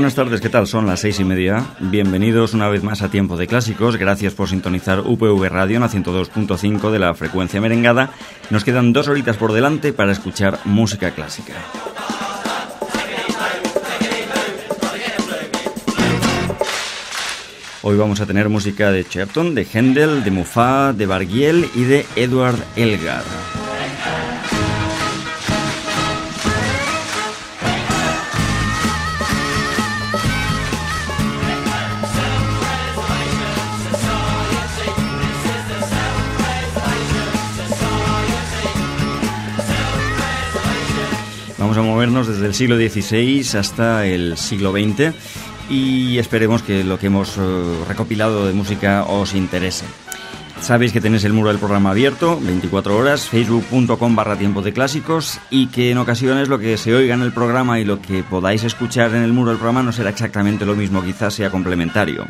Buenas tardes, ¿qué tal? Son las seis y media. Bienvenidos una vez más a Tiempo de Clásicos. Gracias por sintonizar UPV Radio en la 102.5 de la frecuencia merengada. Nos quedan dos horitas por delante para escuchar música clásica. Hoy vamos a tener música de Cherton, de Händel, de Muffat, de Bargiel y de Edward Elgar. Siglo XVI hasta el siglo XX y esperemos que lo que hemos eh, recopilado de música os interese. Sabéis que tenéis el muro del programa abierto, 24 horas, facebook.com barra tiempo de clásicos y que en ocasiones lo que se oiga en el programa y lo que podáis escuchar en el muro del programa no será exactamente lo mismo, quizás sea complementario.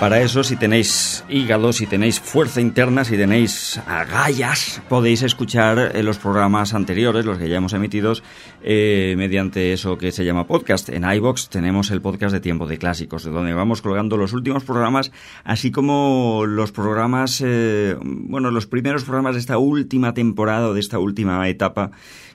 Para eso, si tenéis hígado, si tenéis fuerza interna, si tenéis agallas, podéis escuchar eh, los programas anteriores, los que ya hemos emitido, eh, mediante eso que se llama podcast. En iBox tenemos el podcast de Tiempo de Clásicos, de donde vamos colgando los últimos programas, así como los programas, eh, bueno, los primeros programas de esta última temporada, de esta última etapa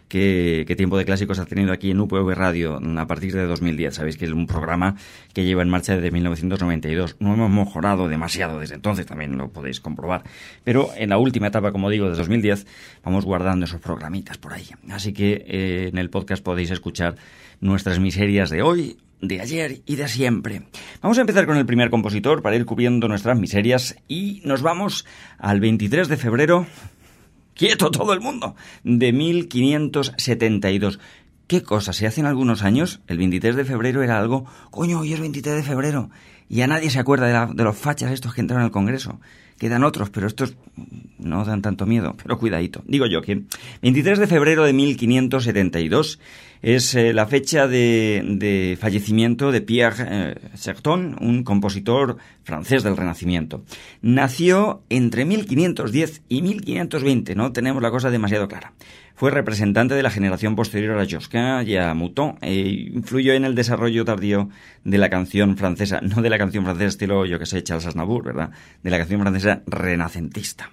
que, Tiempo de Clásicos ha tenido aquí en UPV Radio a partir de 2010. Sabéis que es un programa que lleva en marcha desde 1992. No hemos mejorado demasiado desde entonces, también lo podéis comprobar. Pero en la última etapa, como digo, de 2010, vamos guardando esos programitas por ahí. Así que eh, en el podcast podéis escuchar nuestras miserias de hoy, de ayer y de siempre. Vamos a empezar con el primer compositor para ir cubriendo nuestras miserias y nos vamos al 23 de febrero quieto todo el mundo, de 1572. ¿Qué cosa? Se hacen algunos años, el 23 de febrero era algo, coño, hoy es 23 de febrero, y ya nadie se acuerda de, los fachas estos que entraron al Congreso. Quedan otros, pero estos no dan tanto miedo, pero cuidadito. Digo yo que 23 de febrero de 1572 es eh, la fecha de, fallecimiento de Pierre eh, Serton, un compositor francés del Renacimiento. Nació entre 1510 y 1520, no tenemos la cosa demasiado clara. Fue representante de la generación posterior a Josquin y a Mouton e influyó en el desarrollo tardío de la canción francesa, no de la canción francesa estilo, yo que sé, Charles Aznavour, ¿verdad? De la canción francesa renacentista.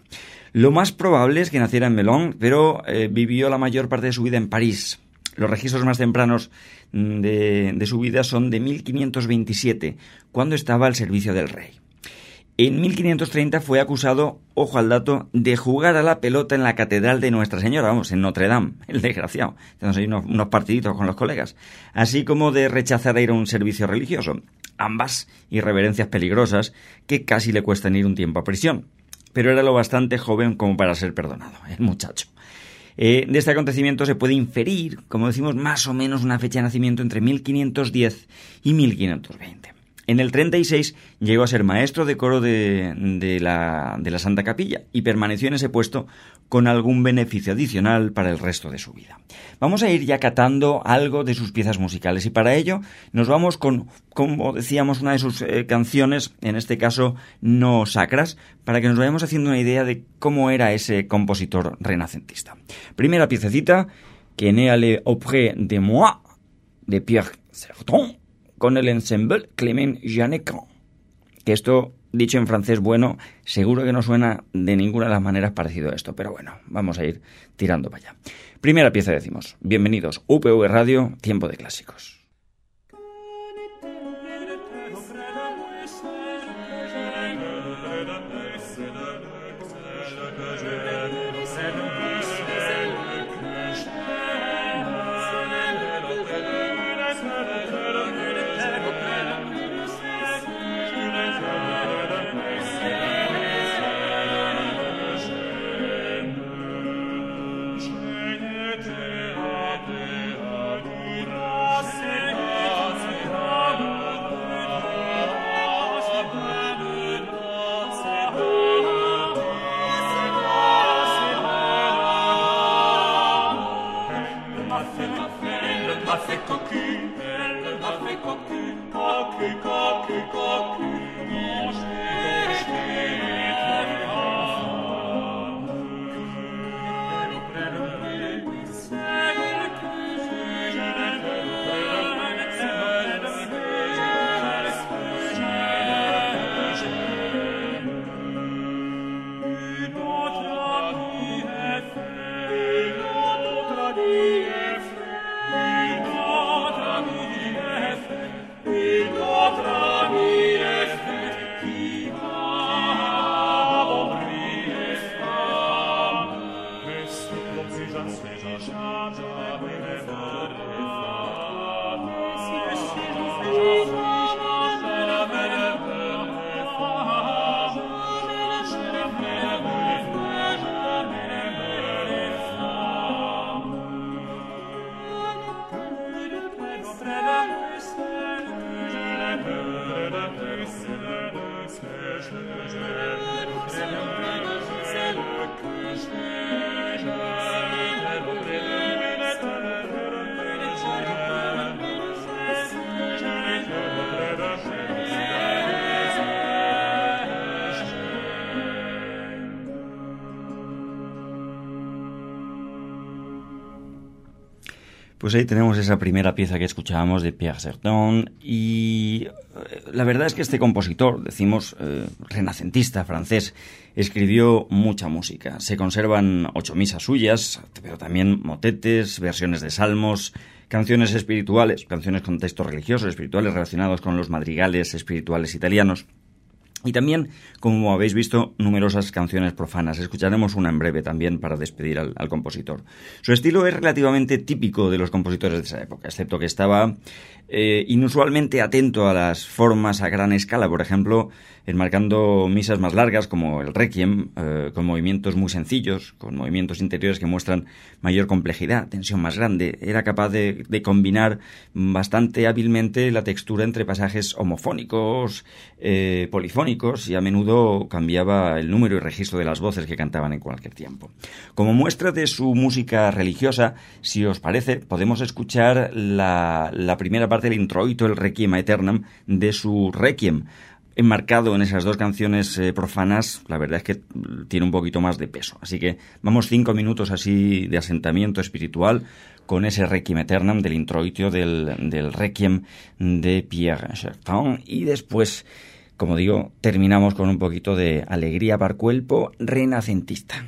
Lo más probable es que naciera en Melun, pero eh, vivió la mayor parte de su vida en París. Los registros más tempranos mm, de, su vida son de 1527, cuando estaba al servicio del rey. En 1530 fue acusado, ojo al dato, de jugar a la pelota en la catedral de Nuestra Señora, vamos, en Notre Dame, el desgraciado. Tenemos ahí unos, partiditos con los colegas. Así como de rechazar a ir a un servicio religioso. Ambas irreverencias peligrosas que casi le cuestan ir un tiempo a prisión. Pero era lo bastante joven como para ser perdonado, el muchacho. Eh, de este acontecimiento se puede inferir, como decimos, más o menos una fecha de nacimiento entre 1510 y 1520. En el 36 llegó a ser maestro de coro de, la, de, la, Santa Capilla y permaneció en ese puesto con algún beneficio adicional para el resto de su vida. Vamos a ir ya catando algo de sus piezas musicales y para ello nos vamos con, como decíamos, una de sus eh, canciones, en este caso no sacras, para que nos vayamos haciendo una idea de cómo era ese compositor renacentista. Primera piececita, que le auprès de moi, de Pierre Certon con el ensemble Clement Janecan. Que esto, dicho en francés bueno, seguro que no suena de ninguna de las maneras parecido a esto, pero bueno, vamos a ir tirando para allá. Primera pieza decimos, bienvenidos, UPV Radio, Tiempo de Clásicos. Pues ahí tenemos esa primera pieza que escuchábamos de Pierre Certain y eh, la verdad es que este compositor, decimos eh, renacentista francés, escribió mucha música. Se conservan ocho misas suyas, pero también motetes, versiones de salmos, canciones espirituales, canciones con textos religiosos, espirituales relacionados con los madrigales espirituales italianos. Y también, como habéis visto, numerosas canciones profanas. Escucharemos una en breve también para despedir al, compositor. Su estilo es relativamente típico de los compositores de esa época, excepto que estaba eh, inusualmente atento a las formas a gran escala, por ejemplo, enmarcando misas más largas como el Requiem, eh, con movimientos muy sencillos, con movimientos interiores que muestran mayor complejidad, tensión más grande. Era capaz de, combinar bastante hábilmente la textura entre pasajes homofónicos, eh, polifónicos y a menudo cambiaba el número y registro de las voces que cantaban en cualquier tiempo. Como muestra de su música religiosa, si os parece, podemos escuchar la, la primera parte del introito, el Requiem Aeternam, de su Requiem, enmarcado en esas dos canciones eh, profanas, la verdad es que tiene un poquito más de peso. Así que vamos cinco minutos así de asentamiento espiritual con ese Requiem Aeternam del introitio del, Requiem de Pierre Chertin y después, como digo, terminamos con un poquito de alegría para cuerpo renacentista.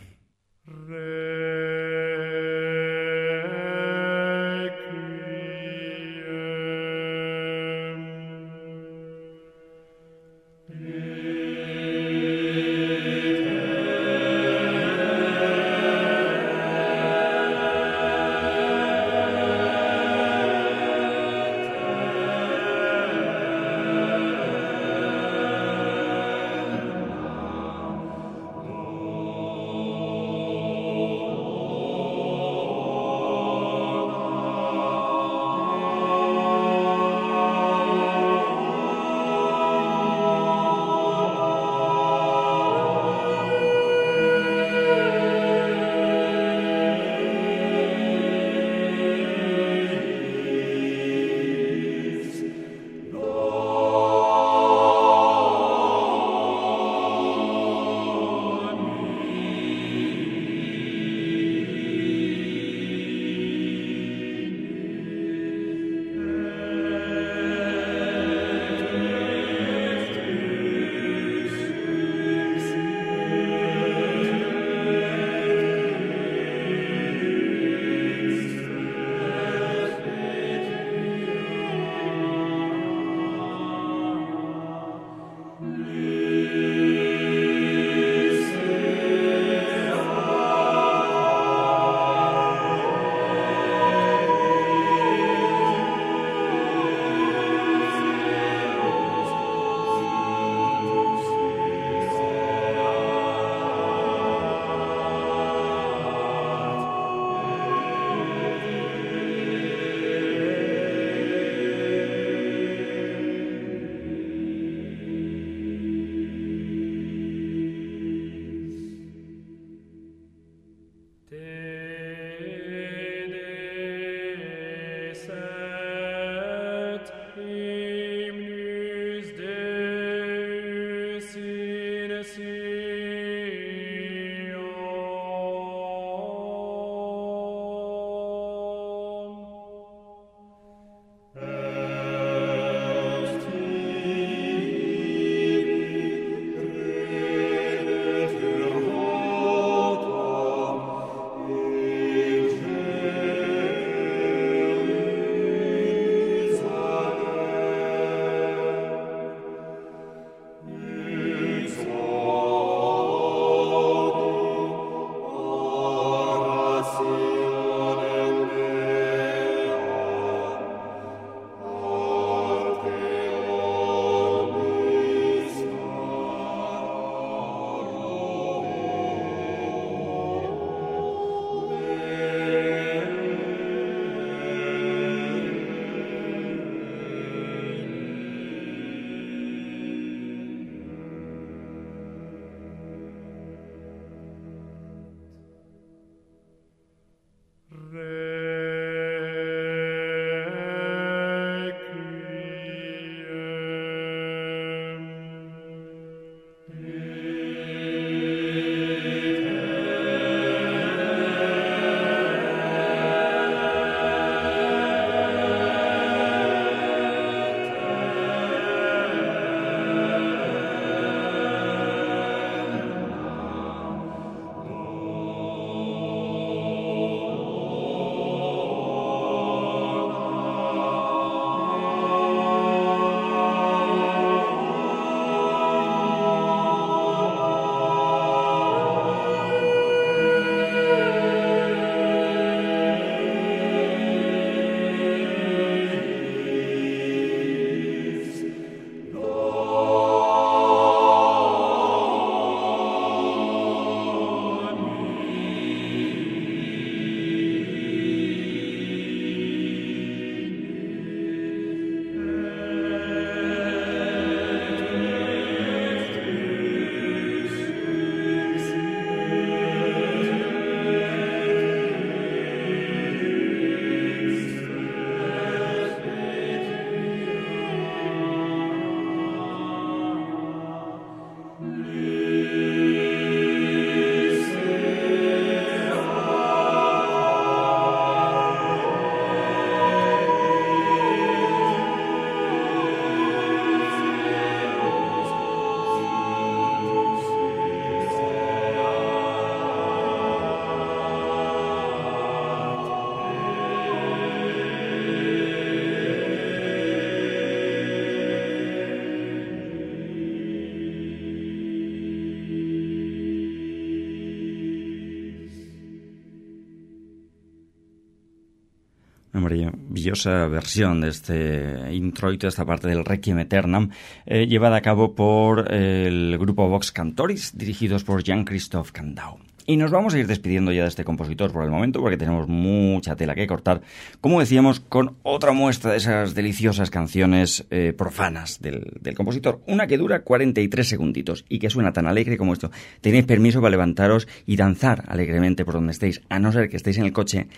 Versión de este introito, esta parte del Requiem Eternam, eh, llevada a cabo por el grupo Vox Cantoris, dirigidos por Jean-Christophe Candau. Y nos vamos a ir despidiendo ya de este compositor por el momento, porque tenemos mucha tela que cortar, como decíamos, con otra muestra de esas deliciosas canciones eh, profanas del, del, compositor. Una que dura 43 segunditos y que suena tan alegre como esto. Tenéis permiso para levantaros y danzar alegremente por donde estéis, a no ser que estéis en el coche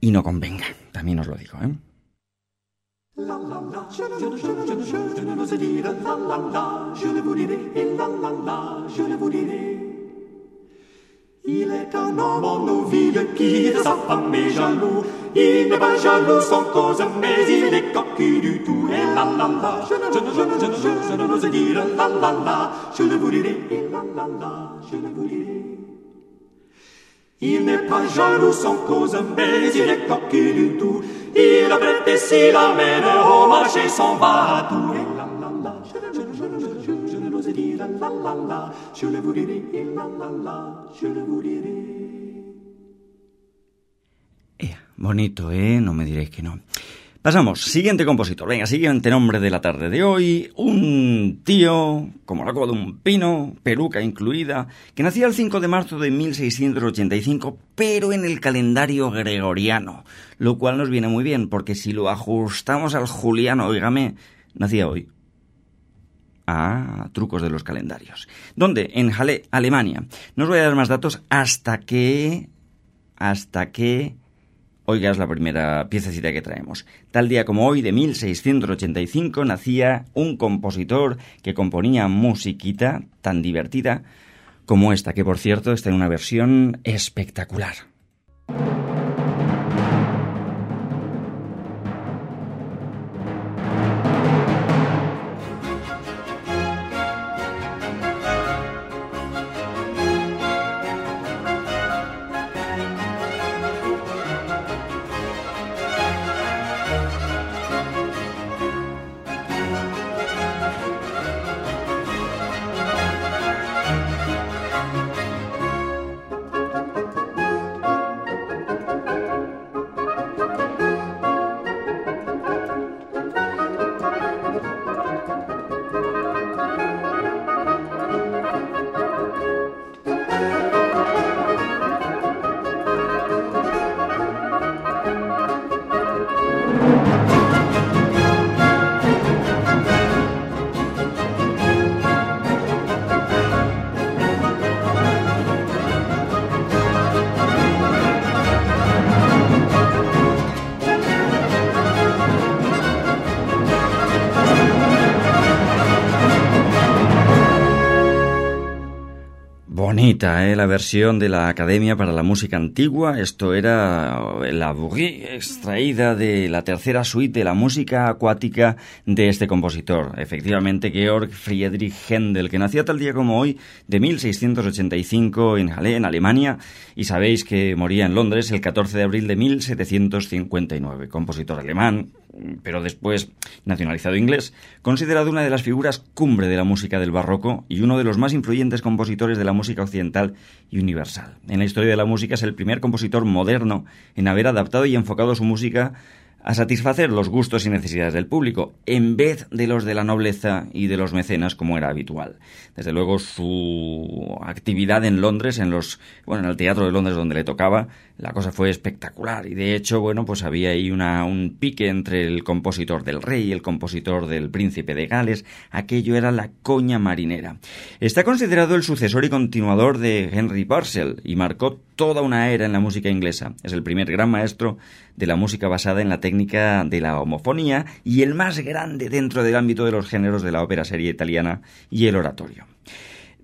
y no convenga. También os lo digo, ¿eh? La la la, je ne, je ne, je ne, je ne, je, je ne je ne la la, je ne vous dirai. Il n'est pas jaloux sans cause, mais il est coquille du tout. Il a prêté s'il l'amène au marché, s'en va à tout. Et la la la, je ne, je ne, je ne, je, je, je ne l'ose dire la la la, je le vous dirai, et la la la, je le vous dirai. Eh, bonito, ¿eh? No me diréis que no. Pasamos, siguiente compositor. Venga, siguiente nombre de la tarde de hoy. Un tío, como la coba de un pino, peluca incluida, que nacía el 5 de marzo de 1685, pero en el calendario gregoriano. Lo cual nos viene muy bien, porque si lo ajustamos al juliano, oígame, nacía hoy. Ah, trucos de los calendarios. ¿Dónde? En Halle, Alemania. No os voy a dar más datos hasta que... hasta que Oigas la primera piececita que traemos. Tal día como hoy, de 1685, nacía un compositor que componía musiquita tan divertida como esta, que por cierto está en una versión espectacular. ¿Eh? la versión de la Academia para la Música Antigua. Esto era la bourrée extraída de la tercera suite de la música acuática de este compositor. Efectivamente, Georg Friedrich Händel, que nacía tal día como hoy, de 1685 en Halle, en Alemania, y sabéis que moría en Londres el 14 de abril de 1759. Compositor alemán, pero después nacionalizado inglés, considerado una de las figuras cumbre de la música del barroco y uno de los más influyentes compositores de la música occidental y universal. En la historia de la música es el primer compositor moderno en haber adaptado y enfocado su música a satisfacer los gustos y necesidades del público, en vez de los de la nobleza y de los mecenas, como era habitual. Desde luego, su actividad en Londres, en los, bueno, en el teatro de Londres donde le tocaba, la cosa fue espectacular. Y de hecho, bueno, pues había ahí una, un pique entre el compositor del rey y el compositor del príncipe de Gales. Aquello era la coña marinera. Está considerado el sucesor y continuador de Henry Purcell y marcó toda una era en la música inglesa. Es el primer gran maestro de la música basada en la técnica de la homofonía y el más grande dentro del ámbito de los géneros de la ópera serie italiana y el oratorio.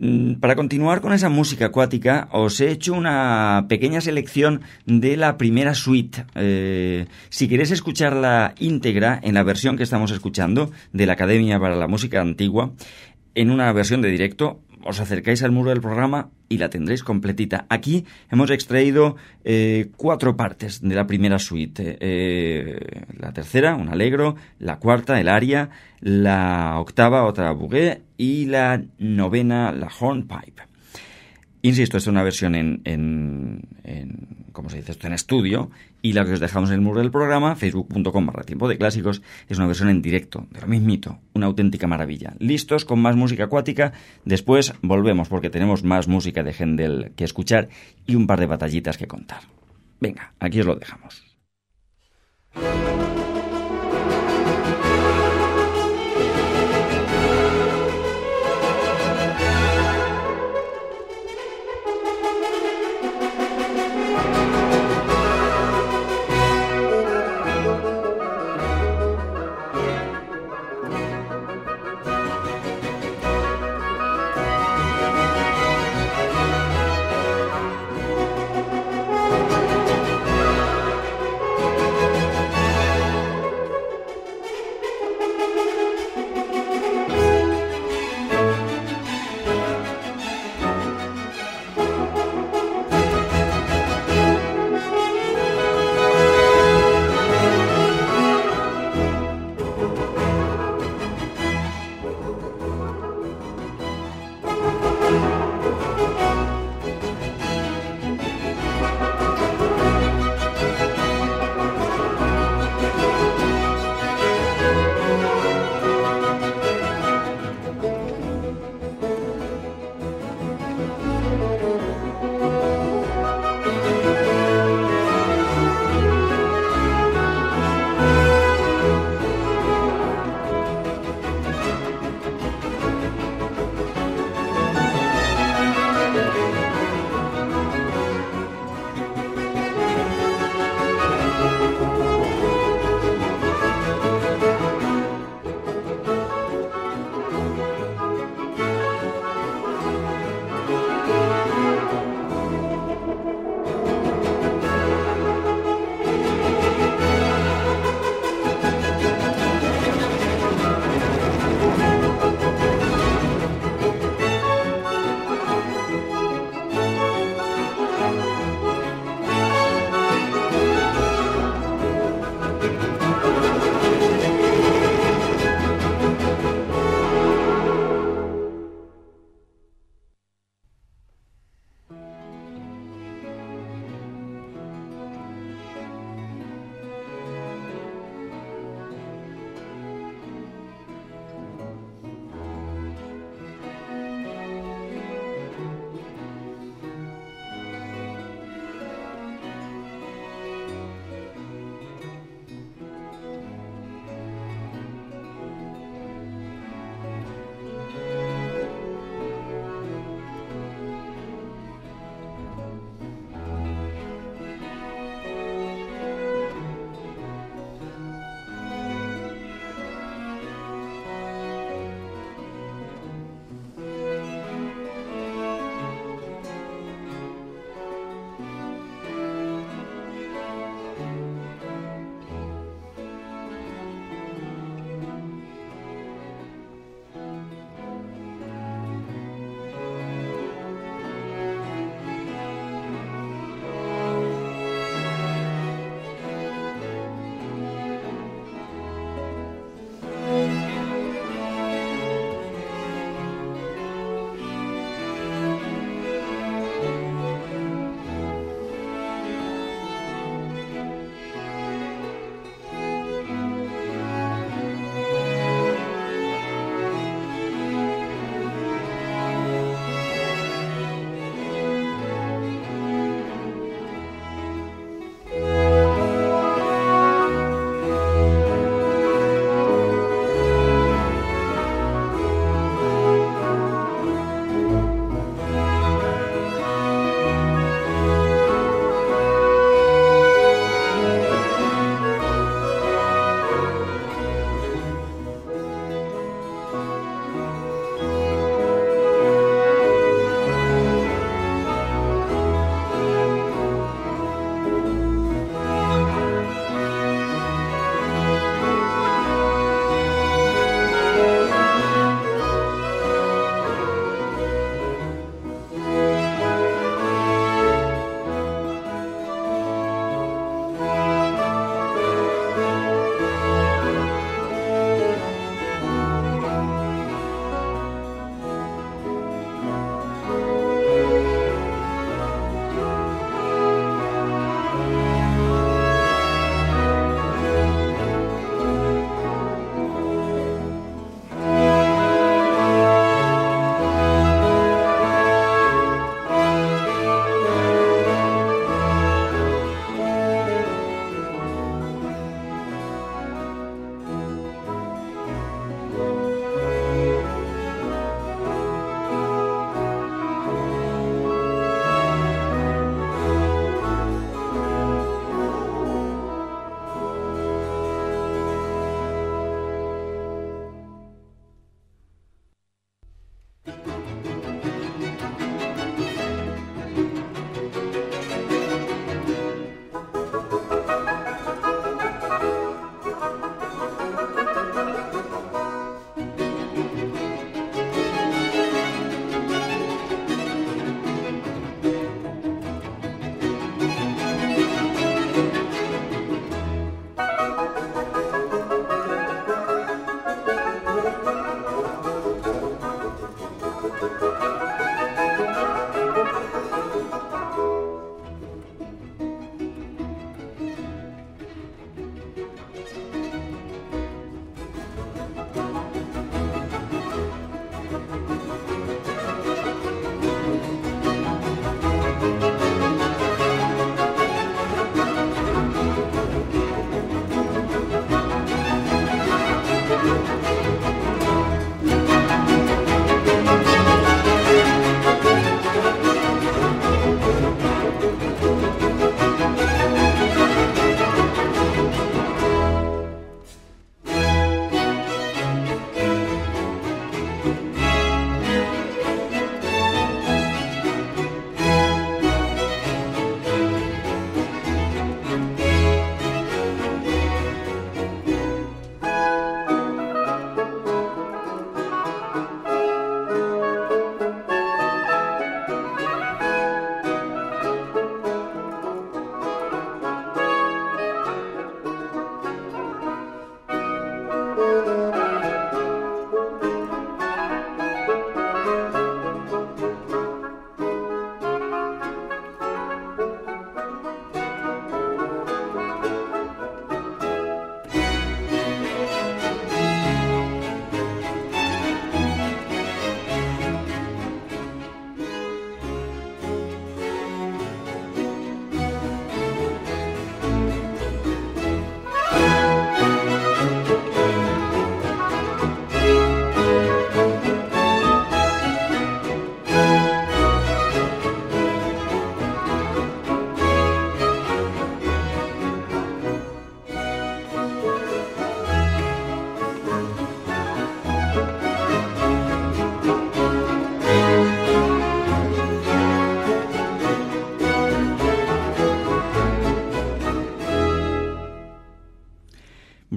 Mm, para continuar con esa música acuática, os he hecho una pequeña selección de la primera suite. Eh, si queréis escucharla íntegra en la versión que estamos escuchando de la Academia para la Música Antigua, en una versión de directo, os acercáis al muro del programa y la tendréis completita. Aquí hemos extraído eh, cuatro partes de la primera suite. Eh, la tercera, un alegro, la cuarta, el aria, la octava, otra bouguet, y la novena, la hornpipe. Insisto, esto es una versión en, en, ¿cómo se dice esto? En estudio. Y la que os dejamos en el muro del programa, facebook.com barra tiempo de clásicos, es una versión en directo, de lo mismito. Una auténtica maravilla. Listos con más música acuática. Después volvemos porque tenemos más música de Händel que escuchar y un par de batallitas que contar. Venga, aquí os lo dejamos.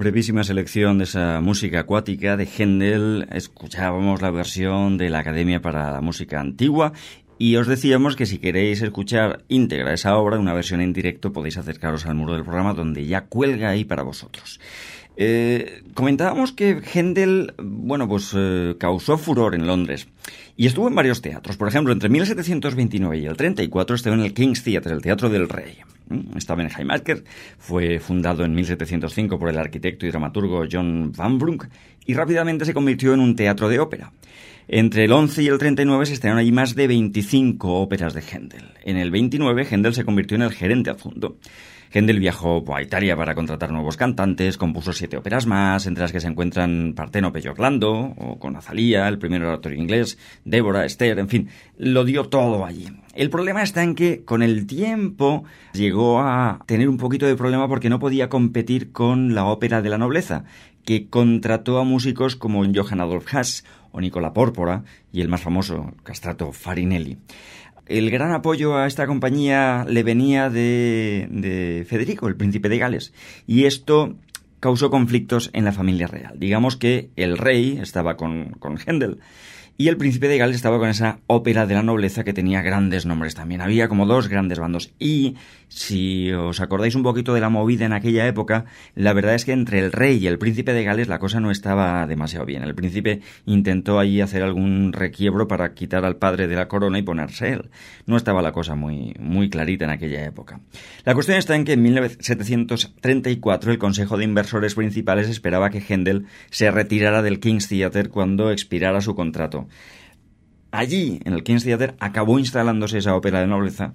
Brevísima selección de esa música acuática de Händel. Escuchábamos la versión de la Academia para la Música Antigua y os decíamos que si queréis escuchar íntegra esa obra, una versión en directo, podéis acercaros al muro del programa donde ya cuelga ahí para vosotros. Eh, comentábamos que Händel, bueno, pues eh, causó furor en Londres y estuvo en varios teatros. Por ejemplo, entre 1729 y el 34 estuvo en el King's Theatre, el Teatro del Rey. Estaba en Haymarket, fue fundado en 1705 por el arquitecto y dramaturgo John Van Brunk y rápidamente se convirtió en un teatro de ópera. Entre el 11 y el 39 se estrenaron allí más de 25 óperas de Händel. En el 29 Händel se convirtió en el gerente adjunto. Händel viajó a Italia para contratar nuevos cantantes, compuso siete óperas más, entre las que se encuentran Partenope y Orlando, o con Azalía, el primer oratorio inglés, Débora, Esther, en fin, lo dio todo allí. El problema está en que con el tiempo llegó a tener un poquito de problema porque no podía competir con la ópera de la nobleza, que contrató a músicos como Johann Adolf Haas o Nicola Pórpora y el más famoso, Castrato Farinelli el gran apoyo a esta compañía le venía de, Federico, el príncipe de Gales. Y esto causó conflictos en la familia real. Digamos que el rey estaba con, con Händel y el príncipe de Gales estaba con esa ópera de la nobleza que tenía grandes nombres también. Había como dos grandes bandos. Y si os acordáis un poquito de la movida en aquella época, la verdad es que entre el rey y el príncipe de Gales la cosa no estaba demasiado bien. El príncipe intentó allí hacer algún requiebro para quitar al padre de la corona y ponerse él. No estaba la cosa muy, muy clarita en aquella época. La cuestión está en que en 1734 el Consejo de Inversores Principales esperaba que Händel se retirara del King's Theatre cuando expirara su contrato. Allí, en el King's Theatre, acabó instalándose esa ópera de nobleza,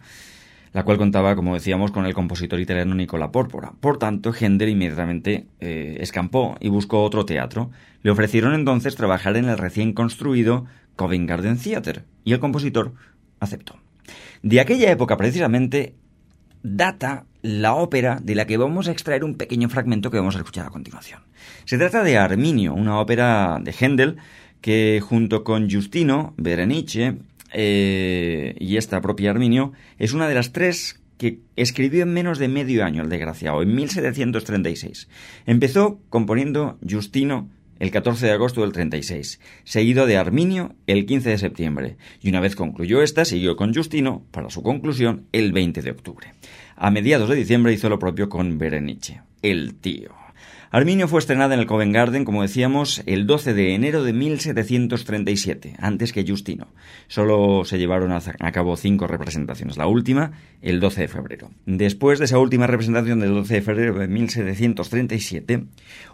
la cual contaba, como decíamos, con el compositor italiano Nicola Pórpora. Por tanto, Händel inmediatamente eh, escampó y buscó otro teatro. Le ofrecieron entonces trabajar en el recién construido Covent Garden Theatre, y el compositor aceptó. De aquella época, precisamente, data la ópera de la que vamos a extraer un pequeño fragmento que vamos a escuchar a continuación. Se trata de Arminio, una ópera de Händel que junto con Justino, Berenice eh, y esta propia Arminio, es una de las tres que escribió en menos de medio año el desgraciado, en 1736. Empezó componiendo Justino el 14 de agosto del 36, seguido de Arminio el 15 de septiembre, y una vez concluyó esta, siguió con Justino para su conclusión el 20 de octubre. A mediados de diciembre hizo lo propio con Berenice, el tío. Arminio fue estrenada en el Covent Garden, como decíamos, el 12 de enero de 1737, antes que Justino. Solo se llevaron a cabo cinco representaciones, la última el 12 de febrero. Después de esa última representación del 12 de febrero de 1737,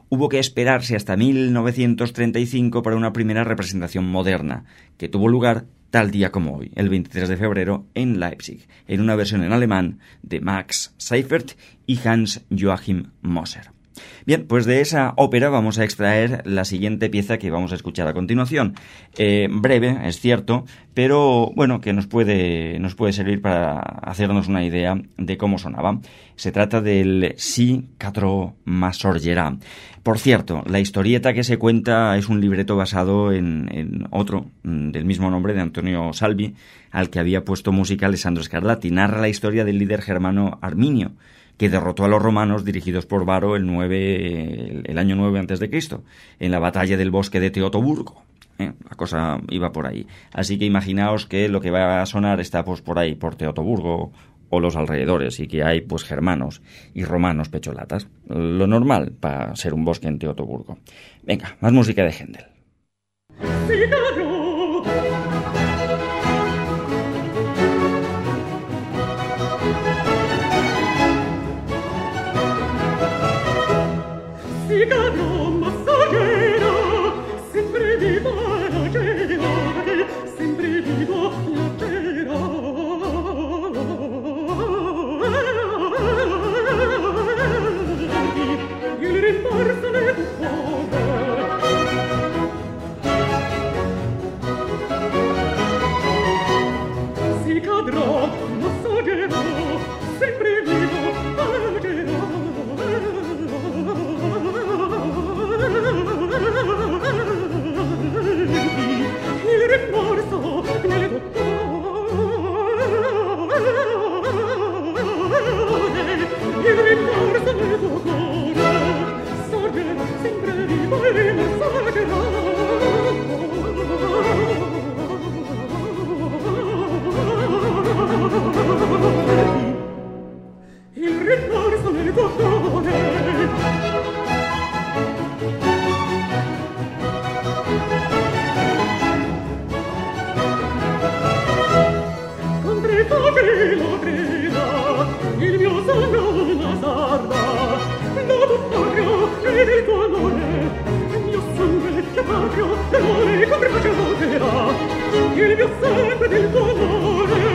hubo que esperarse hasta 1935 para una primera representación moderna, que tuvo lugar tal día como hoy, el 23 de febrero, en Leipzig, en una versión en alemán de Max Seifert y Hans Joachim Moser. Bien, pues de esa ópera vamos a extraer la siguiente pieza que vamos a escuchar a continuación. Eh, breve, es cierto, pero bueno, que nos puede, nos puede servir para hacernos una idea de cómo sonaba. Se trata del Si Catro Masorgera. Por cierto, la historieta que se cuenta es un libreto basado en, en, otro mm, del mismo nombre de Antonio Salvi, al que había puesto música Alessandro Scarlatti. Narra la historia del líder germano Arminio que derrotó a los romanos dirigidos por Varo el, 9, el, año 9 antes de Cristo, en la batalla del bosque de Teotoburgo. ¿eh? La cosa iba por ahí. Así que imaginaos que lo que va a sonar está pues por ahí, por Teotoburgo o los alrededores, y que hay pues germanos y romanos pecholatas. Lo normal para ser un bosque en Teotoburgo. Venga, más música de Händel. you got me. e voi come faccio a il mio sangue del dolore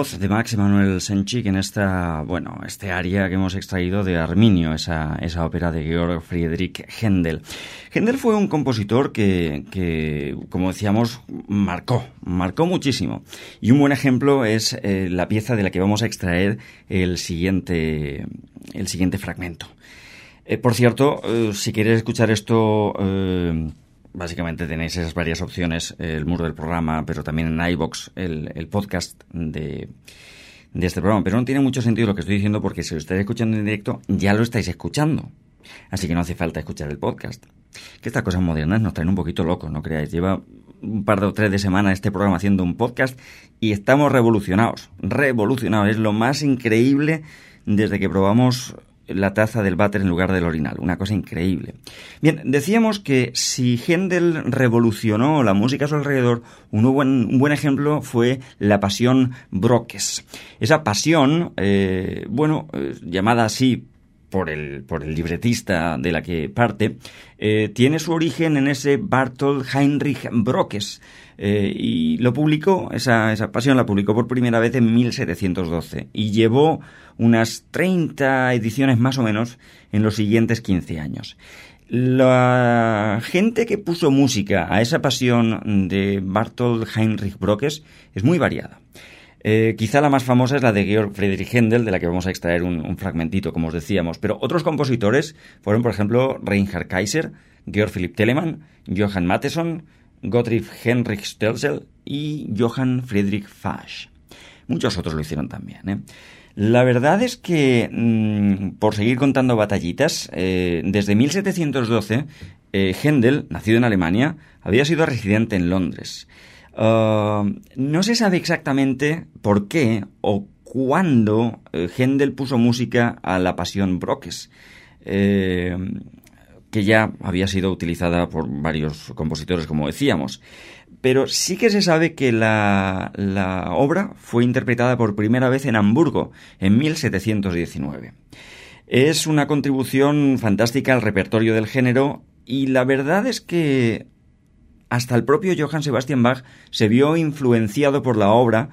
de Max Emanuel Senchik en esta, bueno, este aria que hemos extraído de Arminio, esa, esa ópera de Georg Friedrich Händel. Händel fue un compositor que, que, como decíamos, marcó, marcó muchísimo. Y un buen ejemplo es eh, la pieza de la que vamos a extraer el siguiente, el siguiente fragmento. Eh, por cierto, eh, si quieres escuchar esto Básicamente tenéis esas varias opciones, el muro del programa, pero también en iBox el, podcast de, de este programa. Pero no tiene mucho sentido lo que estoy diciendo porque si lo estáis escuchando en directo, ya lo estáis escuchando. Así que no hace falta escuchar el podcast. Que estas cosas modernas nos traen un poquito locos, no creáis. Lleva un par de o tres de semana este programa haciendo un podcast y estamos revolucionados. Revolucionados. Es lo más increíble desde que probamos la taza del váter en lugar del orinal. Una cosa increíble. Bien, decíamos que si Händel revolucionó la música a su alrededor, un buen, un buen ejemplo fue la pasión Broques. Esa pasión, eh, bueno, eh, llamada así por el, por el libretista de la que parte, eh, tiene su origen en ese Bartold Heinrich Broques, eh, y lo publicó, esa, pasión la publicó por primera vez en 1712 y llevó unas 30 ediciones más o menos en los siguientes 15 años. La gente que puso música a esa pasión de Bartold Heinrich Brockes es muy variada. Eh, quizá la más famosa es la de Georg Friedrich Händel, de la que vamos a extraer un, fragmentito, como os decíamos. Pero otros compositores fueron, por ejemplo, Reinhard Kaiser, Georg Philipp Telemann, Johann Mattheson, Gottfried Heinrich Stelzel y Johann Friedrich Fasch. Muchos otros lo hicieron también. ¿eh? La verdad es que, mm, por seguir contando batallitas, eh, desde 1712, eh, Händel, nacido en Alemania, había sido residente en Londres. Ah, no se sabe exactamente por qué o cuándo Händel puso música a la Pasión Broques que ya había sido utilizada por varios compositores, como decíamos. Pero sí que se sabe que la, obra fue interpretada por primera vez en Hamburgo, en 1719. Es una contribución fantástica al repertorio del género y la verdad es que hasta el propio Johann Sebastian Bach se vio influenciado por la obra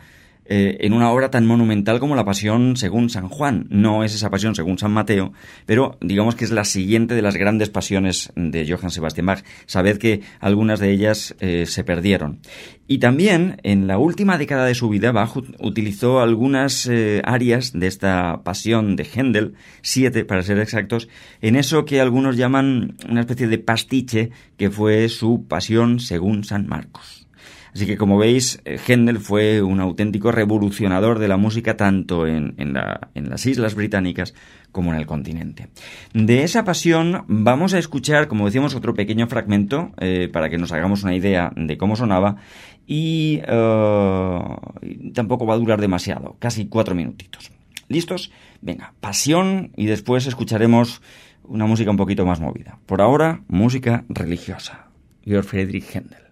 eh, en una obra tan monumental como la Pasión según San Juan. No es esa Pasión según San Mateo, pero digamos que es la siguiente de las grandes pasiones de Johann Sebastian Bach. Sabed que algunas de ellas eh, se perdieron. Y también en la última década de su vida Bach utilizó algunas eh, áreas de esta Pasión de Händel, siete para ser exactos, en eso que algunos llaman una especie de pastiche que fue su Pasión según San Marcos. Así que como veis, eh, Händel fue un auténtico revolucionador de la música tanto en, las Islas Británicas como en el continente. De esa pasión vamos a escuchar, como decíamos, otro pequeño fragmento eh, para que nos hagamos una idea de cómo sonaba y eh, tampoco va a durar demasiado, casi cuatro minutitos. ¿Listos? Venga, pasión y después escucharemos una música un poquito más movida. Por ahora, música religiosa. Georg Friedrich Händel.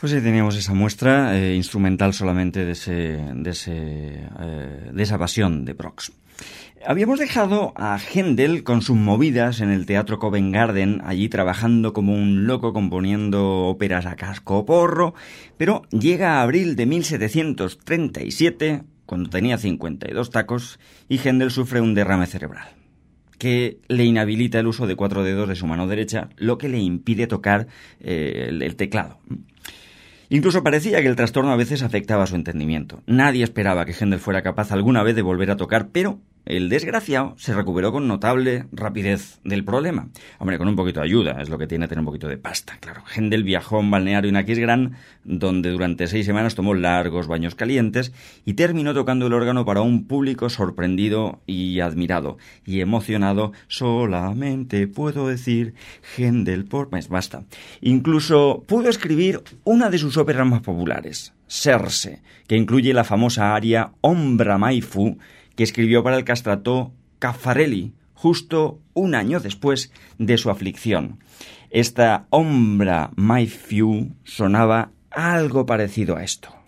Pues ahí teníamos esa muestra eh, instrumental solamente de, ese, de, ese, eh, de esa pasión de Brox. Habíamos dejado a Händel con sus movidas en el Teatro Covent Garden, allí trabajando como un loco componiendo óperas a casco porro, pero llega abril de 1737, cuando tenía 52 tacos, y Händel sufre un derrame cerebral que le inhabilita el uso de cuatro dedos de su mano derecha, lo que le impide tocar eh, el, teclado. Incluso parecía que el trastorno a veces afectaba su entendimiento. Nadie esperaba que Händel fuera capaz alguna vez de volver a tocar, pero el desgraciado se recuperó con notable rapidez del problema. Hombre, con un poquito de ayuda, es lo que tiene tener un poquito de pasta, claro. Händel viajó a un balneario en Aquisgrán, donde durante seis semanas tomó largos baños calientes y terminó tocando el órgano para un público sorprendido y admirado. Y emocionado, solamente puedo decir Händel por... Pues basta. Incluso pudo escribir una de sus óperas más populares, Serse, que incluye la famosa aria Ombra Maifu, que escribió para el castrato Caffarelli, justo un año después de su aflicción. Esta Ombra Maifu sonaba algo parecido a esto.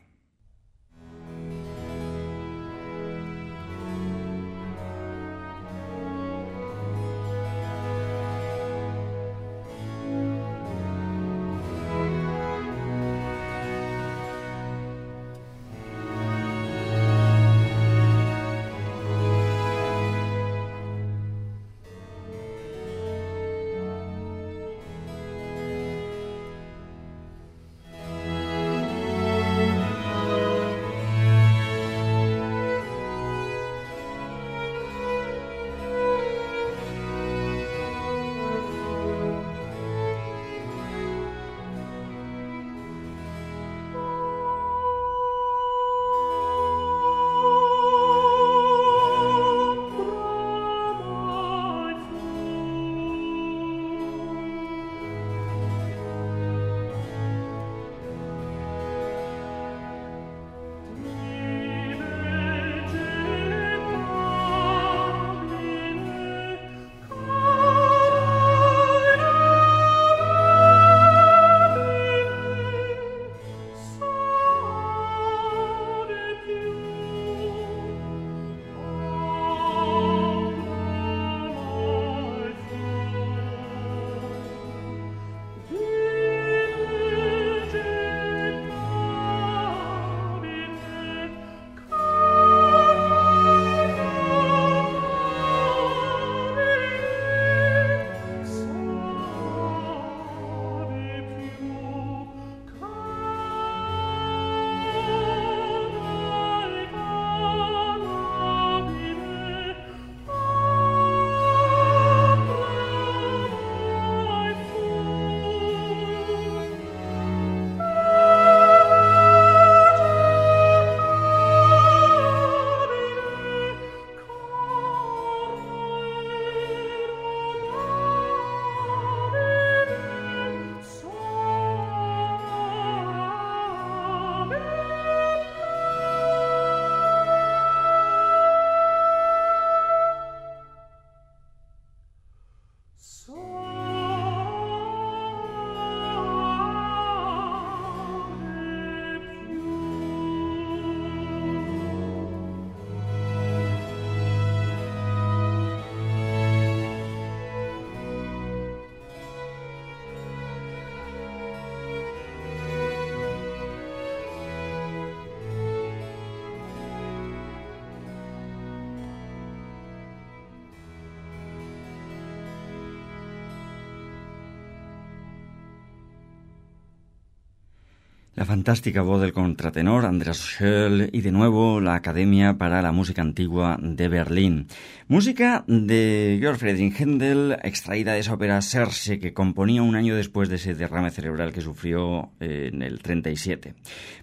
La fantástica voz del contratenor Andreas Schöll y de nuevo la Academia para la Música Antigua de Berlín. Música de Georg Friedrich Händel, extraída de esa ópera Serse que componía un año después de ese derrame cerebral que sufrió eh, en el 37.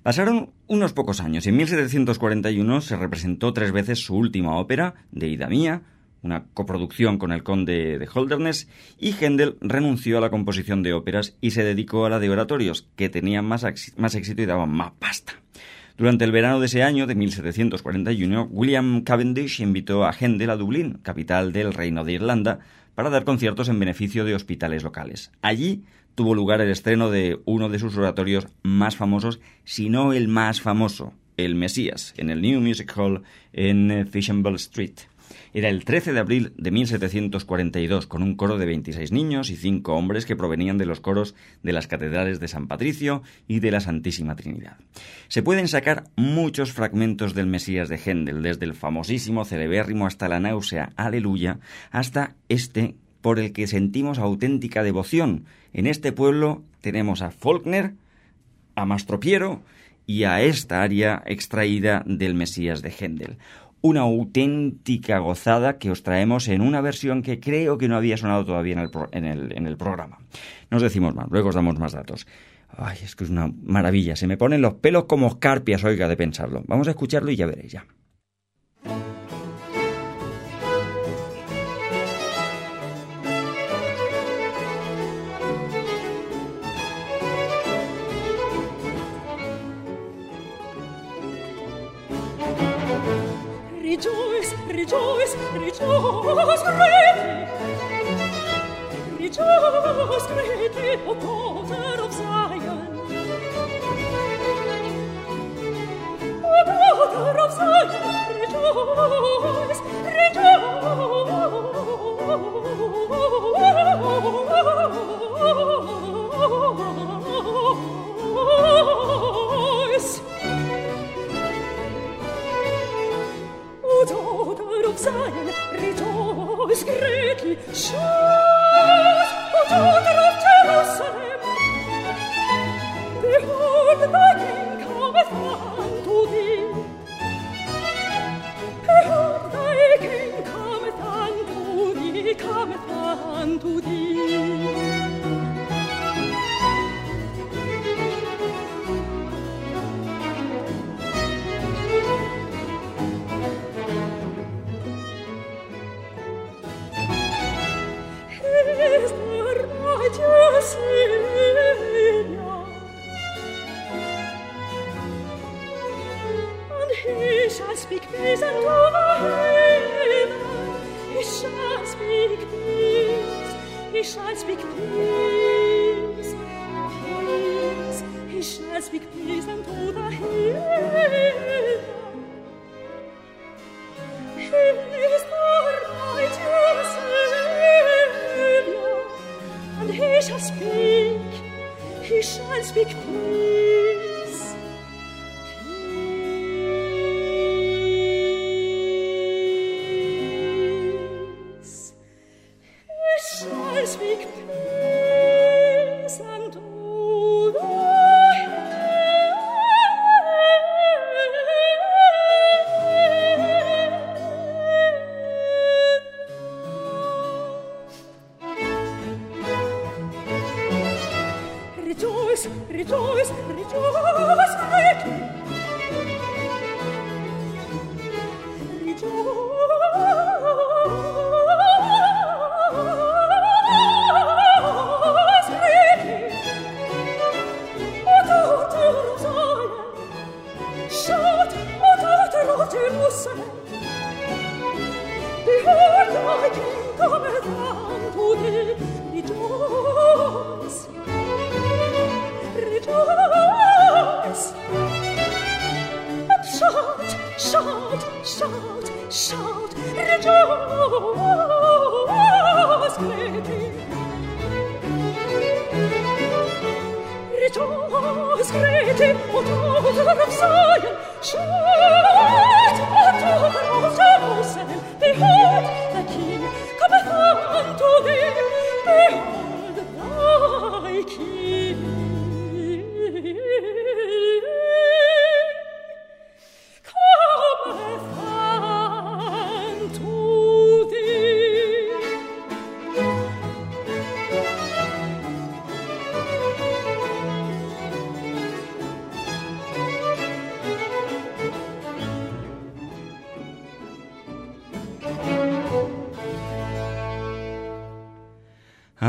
Pasaron unos pocos años y en 1741 se representó tres veces su última ópera, de Ida Mía, una coproducción con el conde de Holderness, y Händel renunció a la composición de óperas y se dedicó a la de oratorios, que tenían más, más éxito y daban más pasta. Durante el verano de ese año, de 1741, William Cavendish invitó a Händel a Dublín, capital del Reino de Irlanda, para dar conciertos en beneficio de hospitales locales. Allí tuvo lugar el estreno de uno de sus oratorios más famosos, si no el más famoso, el Mesías, en el New Music Hall en Fishamble Street. Era el 13 de abril de 1742, con un coro de 26 niños y cinco hombres que provenían de los coros de las catedrales de San Patricio y de la Santísima Trinidad. Se pueden sacar muchos fragmentos del Mesías de Händel, desde el famosísimo celebérrimo hasta la náusea Aleluya, hasta este por el que sentimos auténtica devoción. En este pueblo tenemos a Faulkner, a Mastropiero y a esta área extraída del Mesías de Händel. Una auténtica gozada que os traemos en una versión que creo que no había sonado todavía en el, el, en el programa. Nos decimos más, luego os damos más datos. Ay, es que es una maravilla, se me ponen los pelos como escarpias, oiga, de pensarlo. Vamos a escucharlo y ya veréis ya. rejoice, rejoice greatly. Rejoice greatly, O daughter of Zion. O daughter of Zion, rejoice, rejoice. Greatly,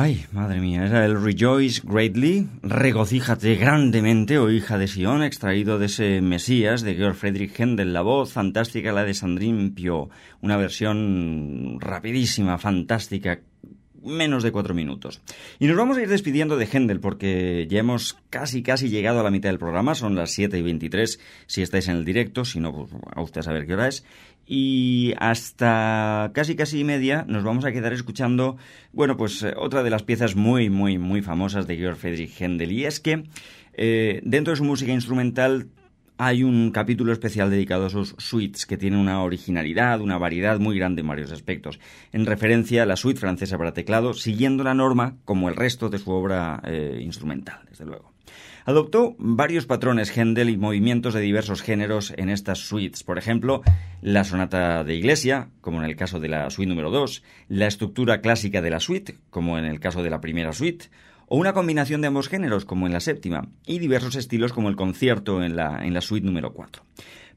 Ay, madre mía, era el Rejoice Greatly, regocíjate grandemente, oh hija de Sion, extraído de ese Mesías de Georg Friedrich Händel, la voz fantástica, la de Sandrine Pio, una versión rapidísima, fantástica, menos de cuatro minutos. Y nos vamos a ir despidiendo de Händel porque ya hemos casi casi llegado a la mitad del programa, son las 7 y 23 si estáis en el directo, si no, pues a usted a saber qué hora es. Y hasta casi casi media nos vamos a quedar escuchando, bueno, pues eh, otra de las piezas muy, muy, muy famosas de Georg Friedrich Händel. Y es que eh, dentro de su música instrumental hay un capítulo especial dedicado a sus suites que tiene una originalidad, una variedad muy grande en varios aspectos, en referencia a la suite francesa para teclado, siguiendo la norma como el resto de su obra eh, instrumental, desde luego. Adoptó varios patrones Händel y movimientos de diversos géneros en estas suites. Por ejemplo, la sonata de iglesia, como en el caso de la suite número 2, la estructura clásica de la suite, como en el caso de la primera suite, o una combinación de ambos géneros, como en la séptima, y diversos estilos como el concierto en la, en la suite número 4.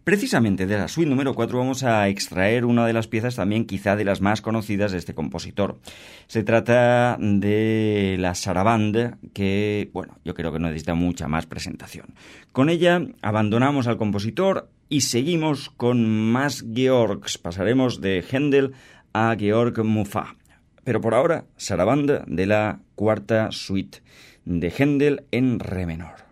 Precisamente de la suite número 4 vamos a extraer una de las piezas también quizá de las más conocidas de este compositor. Se trata de la Sarabande, que, bueno, yo creo que no necesita mucha más presentación. Con ella abandonamos al compositor y seguimos con más Georgs. Pasaremos de Händel a Georg Muffat. Pero por ahora, Sarabande de la cuarta suite de Händel en re menor.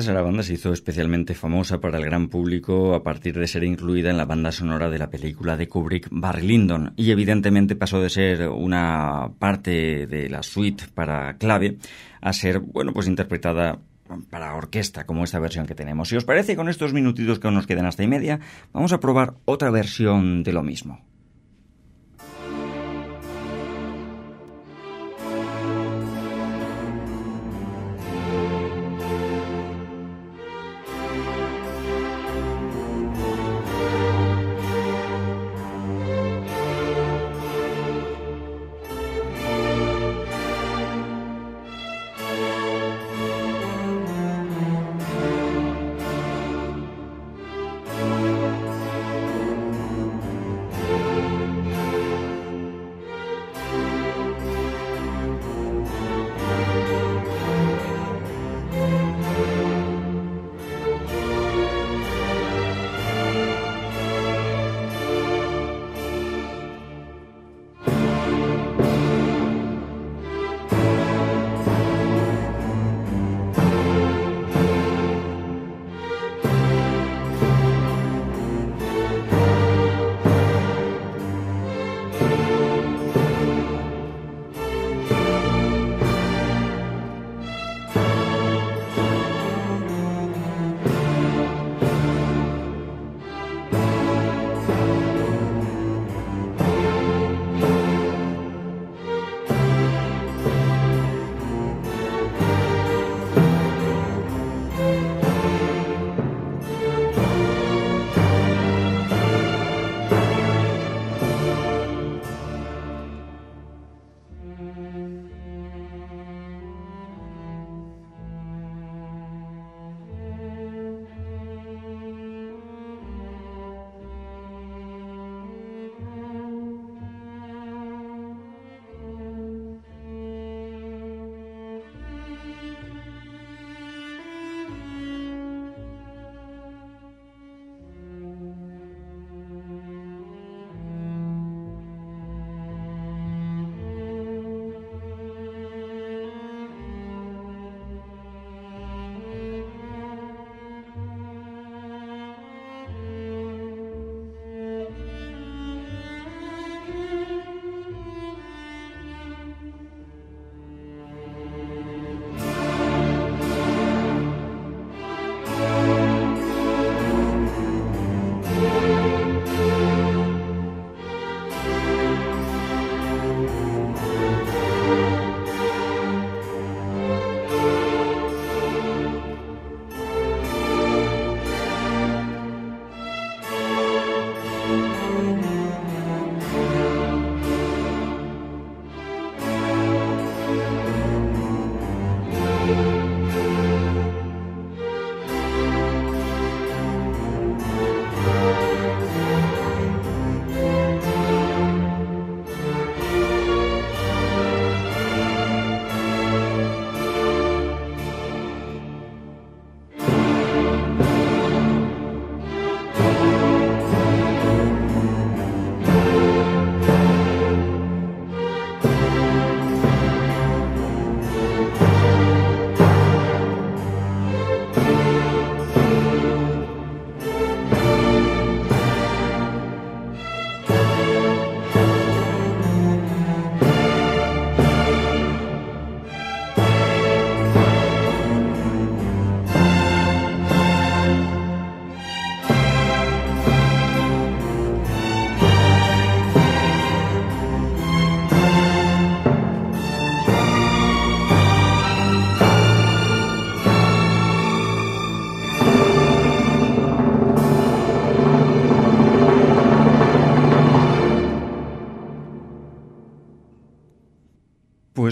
Esta banda se hizo especialmente famosa para el gran público a partir de ser incluida en la banda sonora de la película de Kubrick Barry Lyndon y evidentemente pasó de ser una parte de la suite para clave a ser, bueno, pues interpretada para orquesta, como esta versión que tenemos. Si os parece, con estos minutitos que nos quedan hasta y media, vamos a probar otra versión de lo mismo.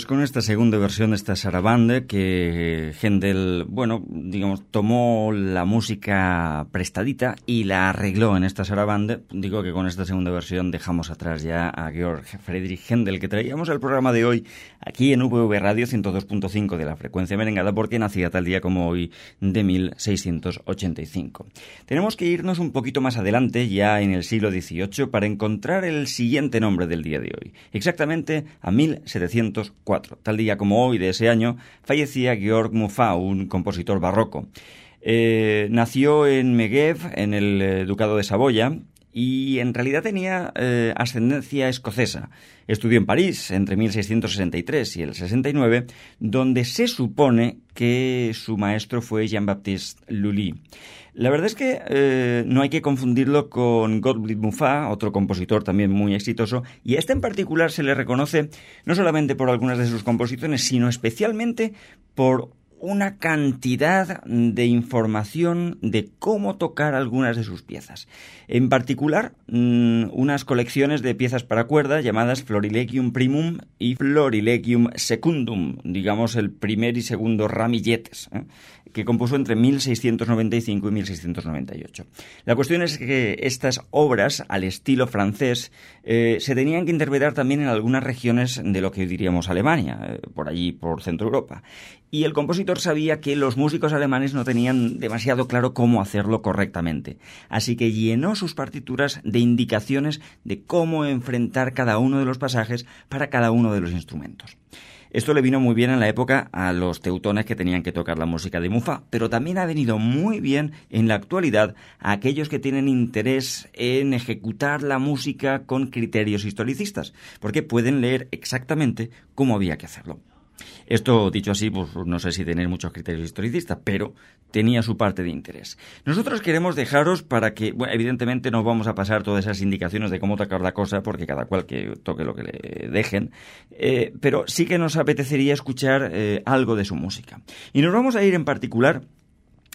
Con esta segunda versión de esta sarabande que Händel, bueno, tomó la música prestadita y la arregló en esta sarabande. Digo que con esta segunda versión dejamos atrás ya a Georg Friedrich Händel que traíamos al programa de hoy aquí en VV Radio 102.5 de la frecuencia merengada porque nacía tal día como hoy de 1685. Tenemos que irnos un poquito más adelante, ya en el siglo XVIII, para encontrar el siguiente nombre del día de hoy, exactamente a 1700 Tal día como hoy de ese año, fallecía Georg Muffat, un compositor barroco. Eh, nació en Megev, en el eh, Ducado de Saboya, y en realidad tenía eh, ascendencia escocesa. Estudió en París entre 1663 y el 69, donde se supone que su maestro fue Jean-Baptiste Lully. La verdad es que no hay que confundirlo con Gottlieb Muffat, otro compositor también muy exitoso, y a este en particular se le reconoce no solamente por algunas de sus composiciones, sino especialmente por una cantidad de información de cómo tocar algunas de sus piezas. En particular, mm, unas colecciones de piezas para cuerda llamadas Florilegium Primum y Florilegium Secundum, digamos el primer y segundo ramilletes. ¿eh? que compuso entre 1695 y 1698. La cuestión es que estas obras, al estilo francés, eh, se tenían que interpretar también en algunas regiones de lo que diríamos Alemania, eh, por allí, por Centro Europa. Y el compositor sabía que los músicos alemanes no tenían demasiado claro cómo hacerlo correctamente. Así que llenó sus partituras de indicaciones de cómo enfrentar cada uno de los pasajes para cada uno de los instrumentos. Esto le vino muy bien en la época a los teutones que tenían que tocar la música de Mufa, pero también ha venido muy bien en la actualidad a aquellos que tienen interés en ejecutar la música con criterios historicistas, porque pueden leer exactamente cómo había que hacerlo. Esto, dicho así, pues no sé si tenéis muchos criterios historicistas, pero tenía su parte de interés. Nosotros queremos dejaros para que, bueno, evidentemente no vamos a pasar todas esas indicaciones de cómo tocar la cosa, porque cada cual que toque lo que le dejen, eh, pero sí que nos apetecería escuchar eh, algo de su música. Y nos vamos a ir en particular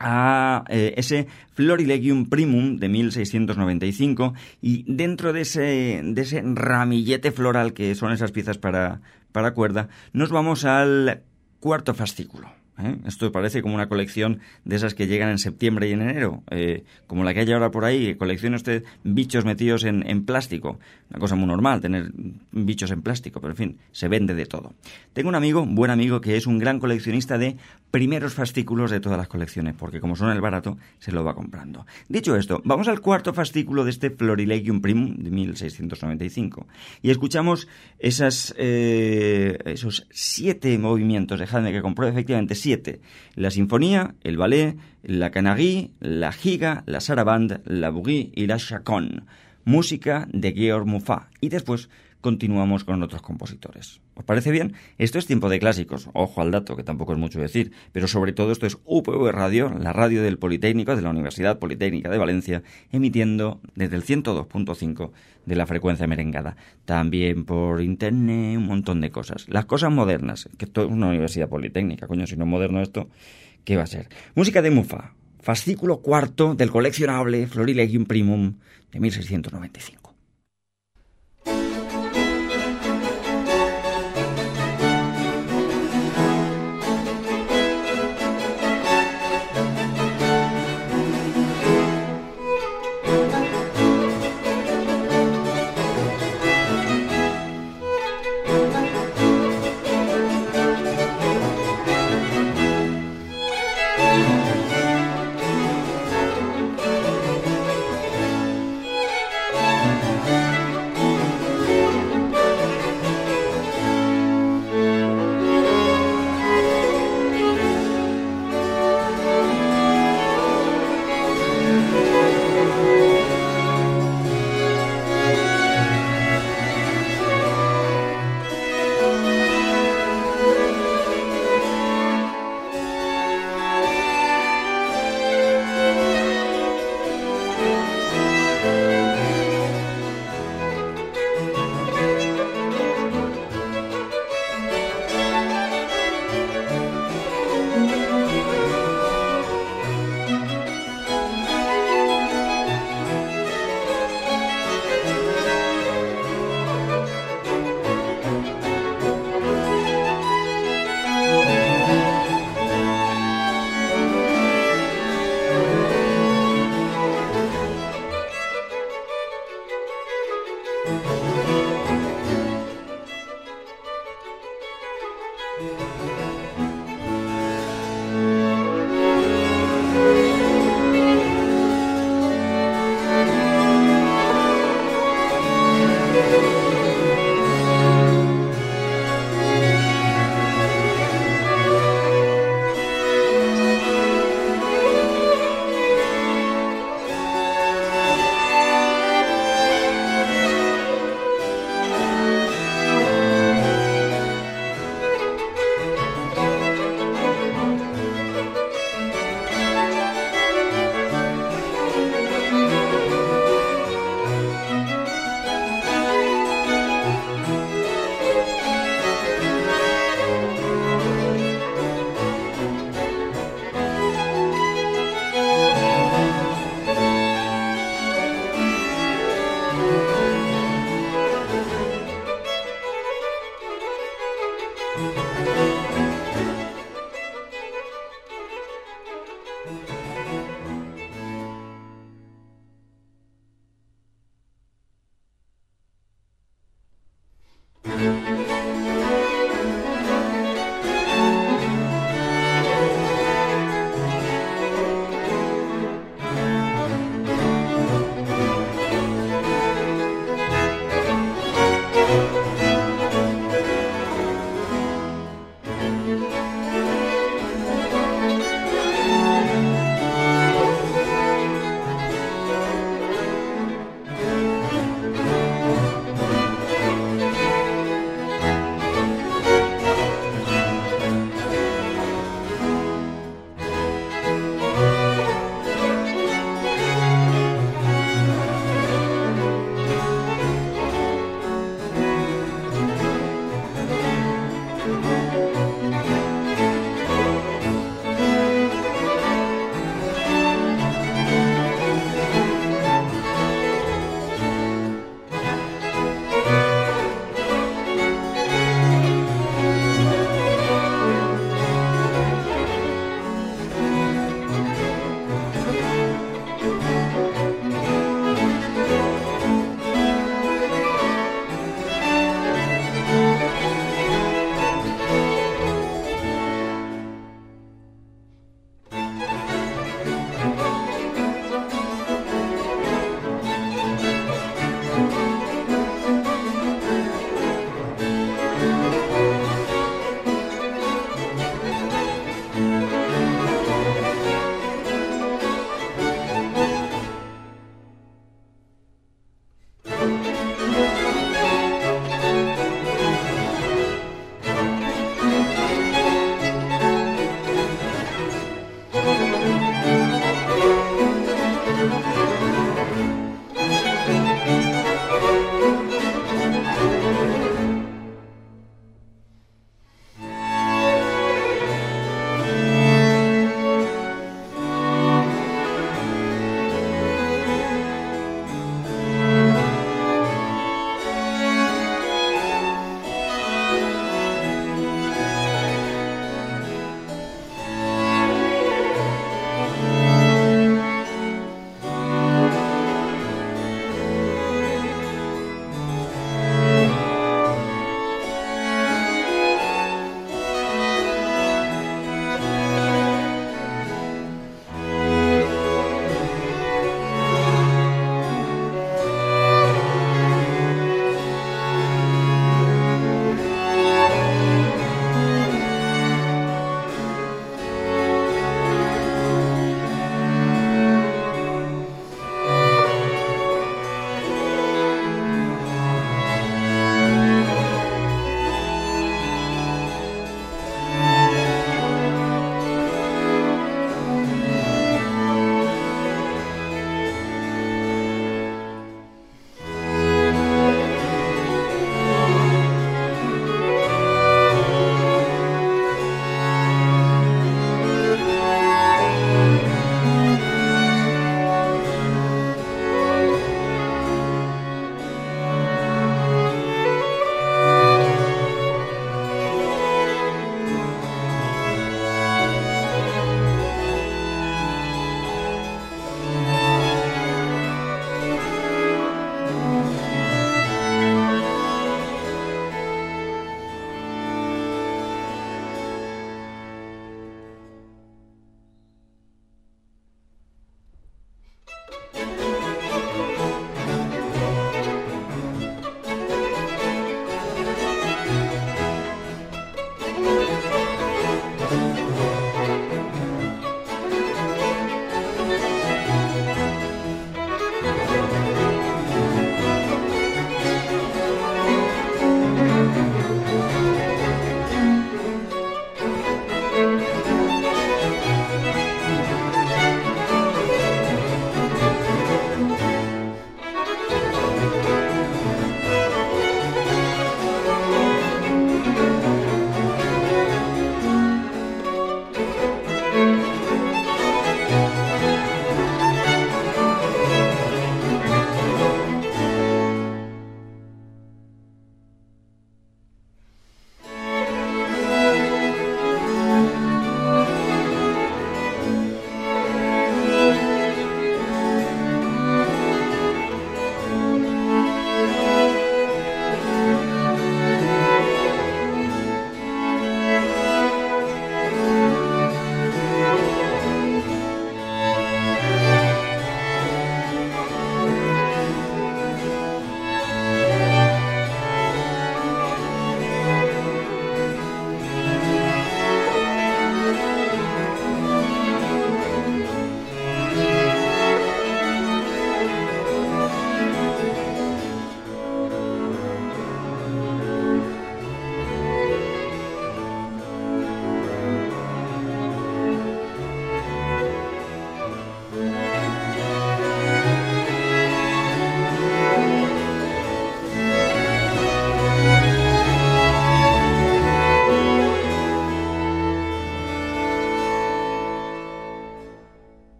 a eh, ese Florilegium Primum de 1695 y dentro de ese, de ese ramillete floral que son esas piezas para, para cuerda, nos vamos al cuarto fascículo. ¿Eh? Esto parece como una colección de esas que llegan en septiembre y en enero, eh, como la que hay ahora por ahí, que colecciona usted bichos metidos en, plástico. Una cosa muy normal, tener bichos en plástico, pero en fin, se vende de todo. Tengo un amigo, un buen amigo, que es un gran coleccionista de primeros fascículos de todas las colecciones, porque como son el barato, se lo va comprando. Dicho esto, vamos al cuarto fascículo de este Florilegium Primum de 1695 y escuchamos esas, eh, esos siete movimientos, dejadme que compruebe efectivamente siete, la sinfonía, el ballet, la canarie, la giga, la sarabande, la bougie y la chaconne, música de Georg Muffat, y después continuamos con otros compositores. ¿Os parece bien? Esto es tiempo de clásicos, ojo al dato, que tampoco es mucho decir, pero sobre todo esto es UPV Radio, la radio del Politécnico, de la Universidad Politécnica de Valencia, emitiendo desde el 102.5 de la frecuencia merengada. También por internet, un montón de cosas. Las cosas modernas, que esto es una universidad politécnica, coño, si no es moderno esto, ¿qué va a ser? Música de Mufa, fascículo cuarto del coleccionable Florilegium Primum de 1695.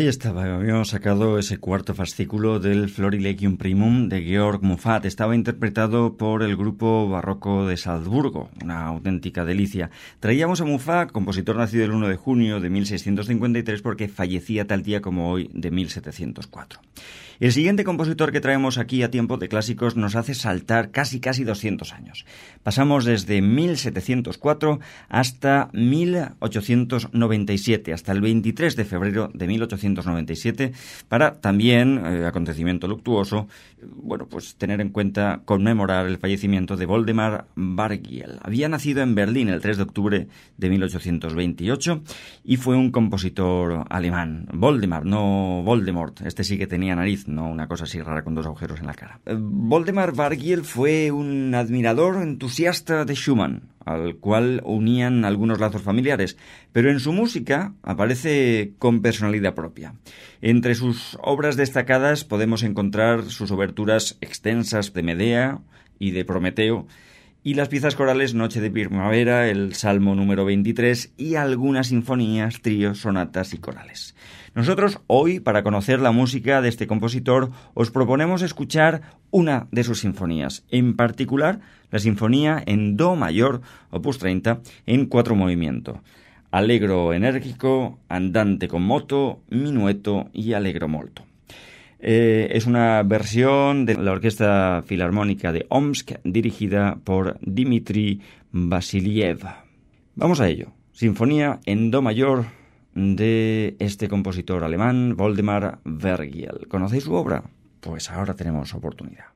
Ahí estaba, habíamos sacado ese cuarto fascículo del Florilegium Primum de Georg Muffat. Estaba interpretado por el grupo barroco de Salzburgo, una auténtica delicia. Traíamos a Muffat, compositor nacido el 1 de junio de 1653, porque fallecía tal día como hoy de 1704. El siguiente compositor que traemos aquí a tiempo de clásicos nos hace saltar casi casi 200 años. Pasamos desde 1704 hasta 1897, hasta el 23 de febrero de 1897, para también, eh, acontecimiento luctuoso, bueno, pues tener en cuenta conmemorar el fallecimiento de Voldemar Bargiel. Había nacido en Berlín el 3 de octubre de 1828 y fue un compositor alemán. Voldemar, no Voldemort. Este sí que tenía nariz, no una cosa así rara con dos agujeros en la cara. Eh, Voldemar Bargiel fue un admirador entusiasta de Schumann, al cual unían algunos lazos familiares, pero en su música aparece con personalidad propia. Entre sus obras destacadas podemos encontrar sus oberturas extensas de Medea y de Prometeo, y las piezas corales Noche de Primavera, el Salmo número 23 y algunas sinfonías, tríos, sonatas y corales. Nosotros hoy, para conocer la música de este compositor, os proponemos escuchar una de sus sinfonías, en particular la sinfonía en Do mayor, opus 30, en cuatro movimientos. Alegro enérgico, andante con moto, minueto y alegro molto. Eh, es una versión de la Orquesta Filarmónica de Omsk dirigida por Dmitri Vasiliev. Vamos a ello. Sinfonía en Do mayor de este compositor alemán, Voldemar Vergiel. ¿Conocéis su obra? Pues ahora tenemos oportunidad.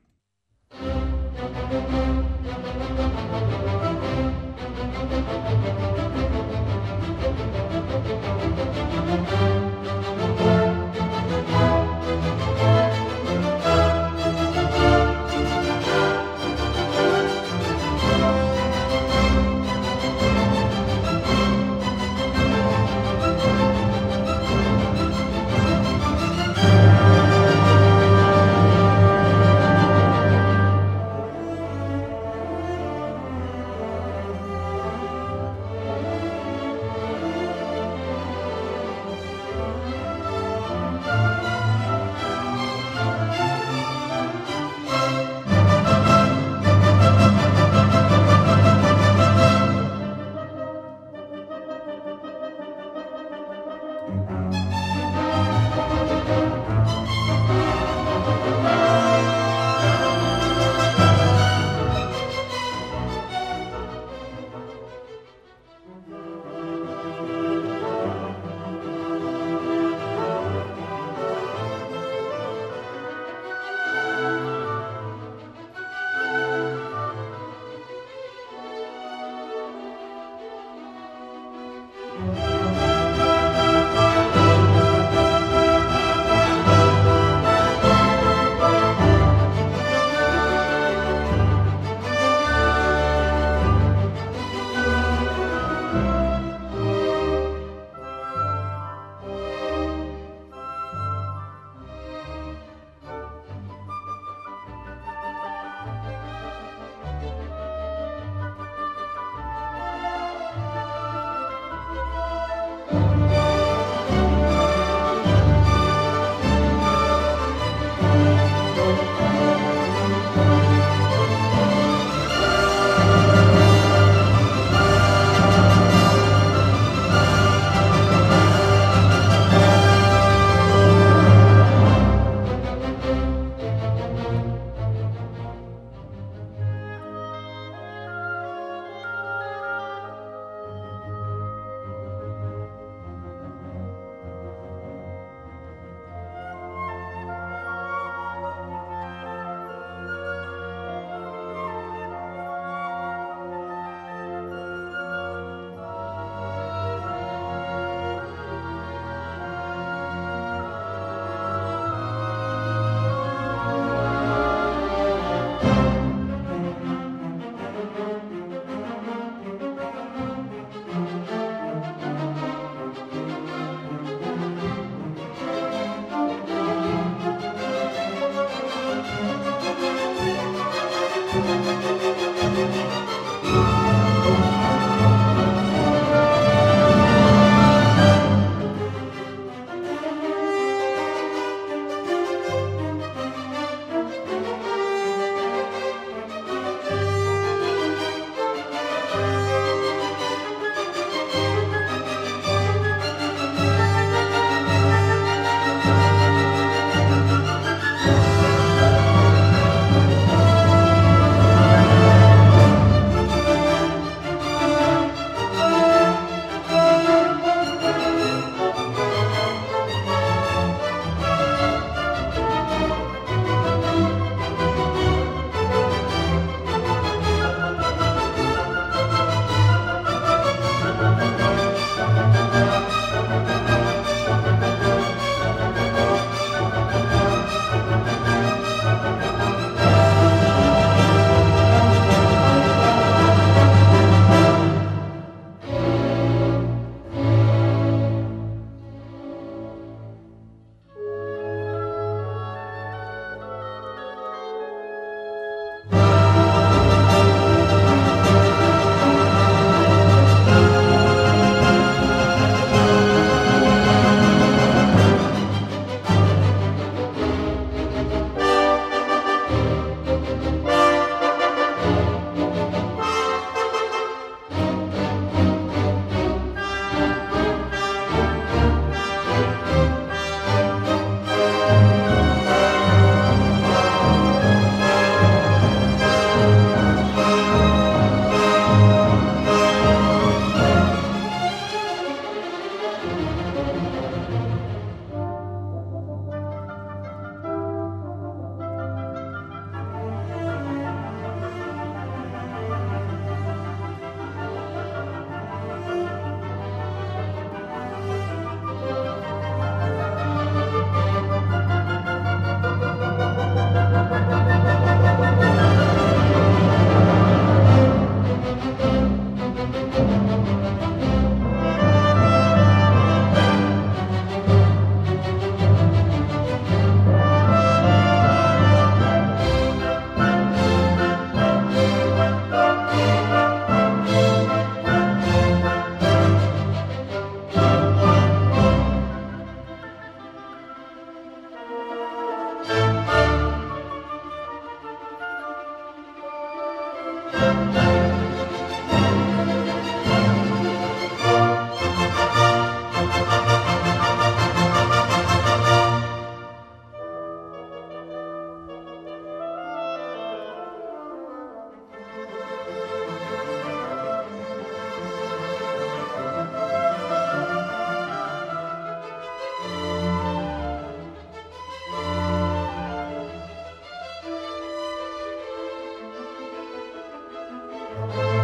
Bye.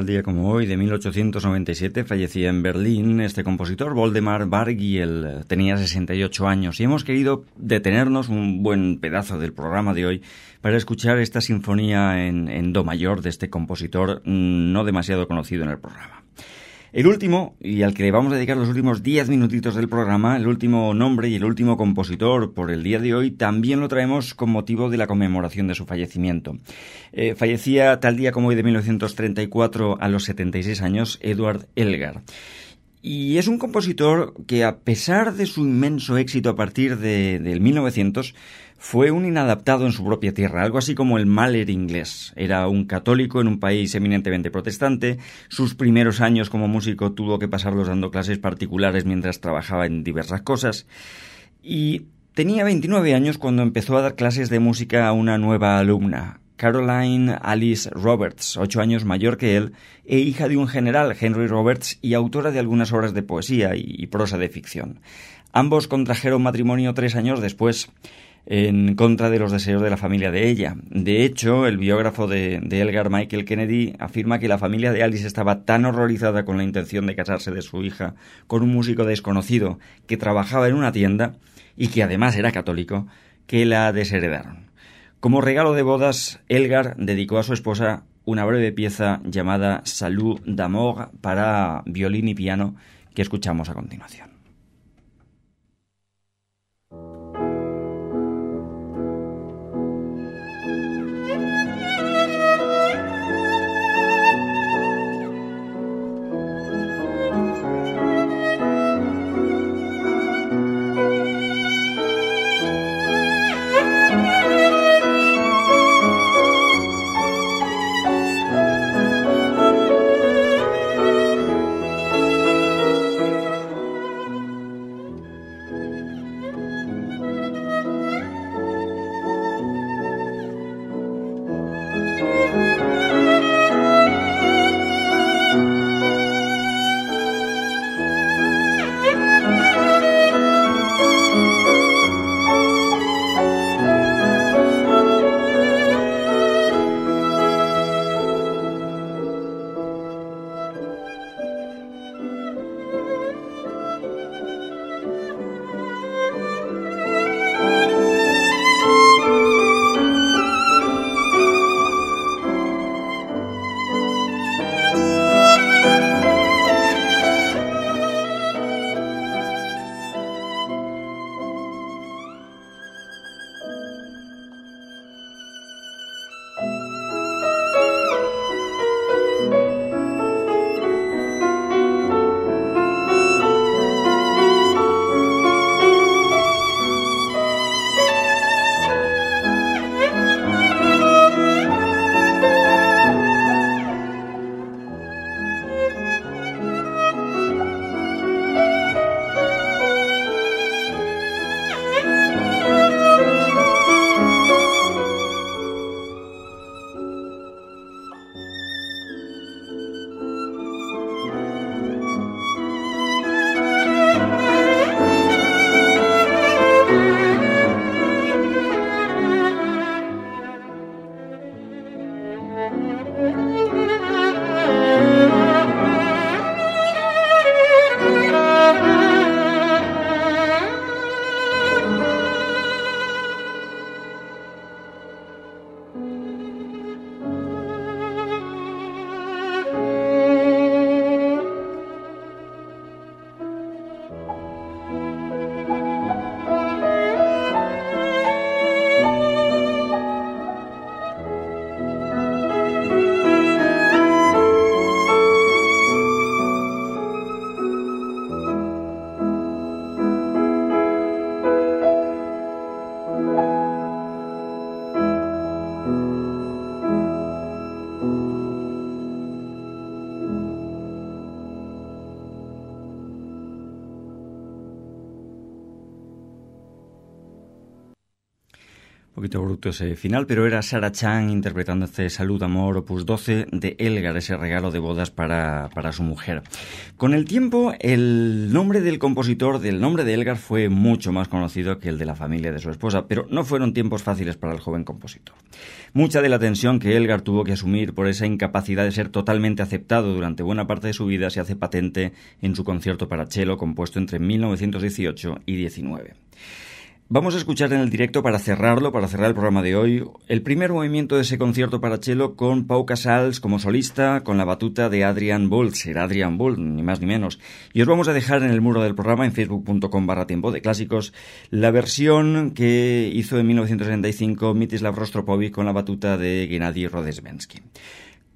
Tal día como hoy, de 1897, fallecía en Berlín este compositor, Voldemar Bargiel. Tenía 68 años y hemos querido detenernos un buen pedazo del programa de hoy para escuchar esta sinfonía en, do mayor de este compositor mm, no demasiado conocido en el programa. El último, y al que le vamos a dedicar los últimos diez minutitos del programa, el último nombre y el último compositor por el día de hoy, también lo traemos con motivo de la conmemoración de su fallecimiento. Eh, fallecía tal día como hoy de 1934 a los 76 años Edward Elgar. Y es un compositor que a pesar de su inmenso éxito a partir de, del 1900, fue un inadaptado en su propia tierra, algo así como el Mahler inglés. Era un católico en un país eminentemente protestante. Sus primeros años como músico tuvo que pasarlos dando clases particulares mientras trabajaba en diversas cosas. Y tenía 29 años cuando empezó a dar clases de música a una nueva alumna, Caroline Alice Roberts, ocho años mayor que él, e hija de un general, Henry Roberts, y autora de algunas obras de poesía y prosa de ficción. Ambos contrajeron matrimonio tres años después en contra de los deseos de la familia de ella. De hecho, el biógrafo de, Elgar Michael Kennedy afirma que la familia de Alice estaba tan horrorizada con la intención de casarse de su hija con un músico desconocido que trabajaba en una tienda y que además era católico, que la desheredaron. Como regalo de bodas, Elgar dedicó a su esposa una breve pieza llamada Salud d'amour para violín y piano que escuchamos a continuación. Bruto ese final, pero era Sarah Chan interpretando este Salud Amor Opus 12 de Elgar, ese regalo de bodas para, para su mujer. Con el tiempo, el nombre del compositor, del nombre de Elgar, fue mucho más conocido que el de la familia de su esposa, pero no fueron tiempos fáciles para el joven compositor. Mucha de la tensión que Elgar tuvo que asumir por esa incapacidad de ser totalmente aceptado durante buena parte de su vida se hace patente en su concierto para cello compuesto entre 1918 y 19. Vamos a escuchar en el directo para cerrarlo, para cerrar el programa de hoy, el primer movimiento de ese concierto para cello con Pau Casals como solista, con la batuta de Adrian Bull, será Adrian Bull, ni más ni menos. Y os vamos a dejar en el muro del programa, en facebook.com barra tiempo de clásicos, la versión que hizo en 1975 Mitislav Rostropovich con la batuta de Gennady Rodesbensky.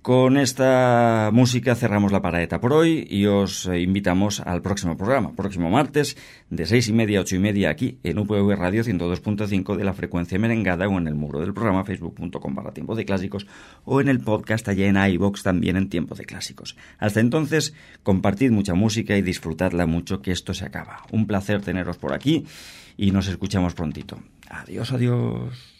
Con esta música cerramos la paraeta por hoy y os eh, invitamos al próximo programa, próximo martes, de seis y media a ocho y media aquí en UPV Radio 102.5 de la frecuencia merengada o en el muro del programa facebook.com barra tiempo de clásicos o en el podcast allá en iVox también en tiempo de clásicos. Hasta entonces, compartid mucha música y disfrutadla mucho que esto se acaba. Un placer teneros por aquí y nos escuchamos prontito. Adiós, adiós.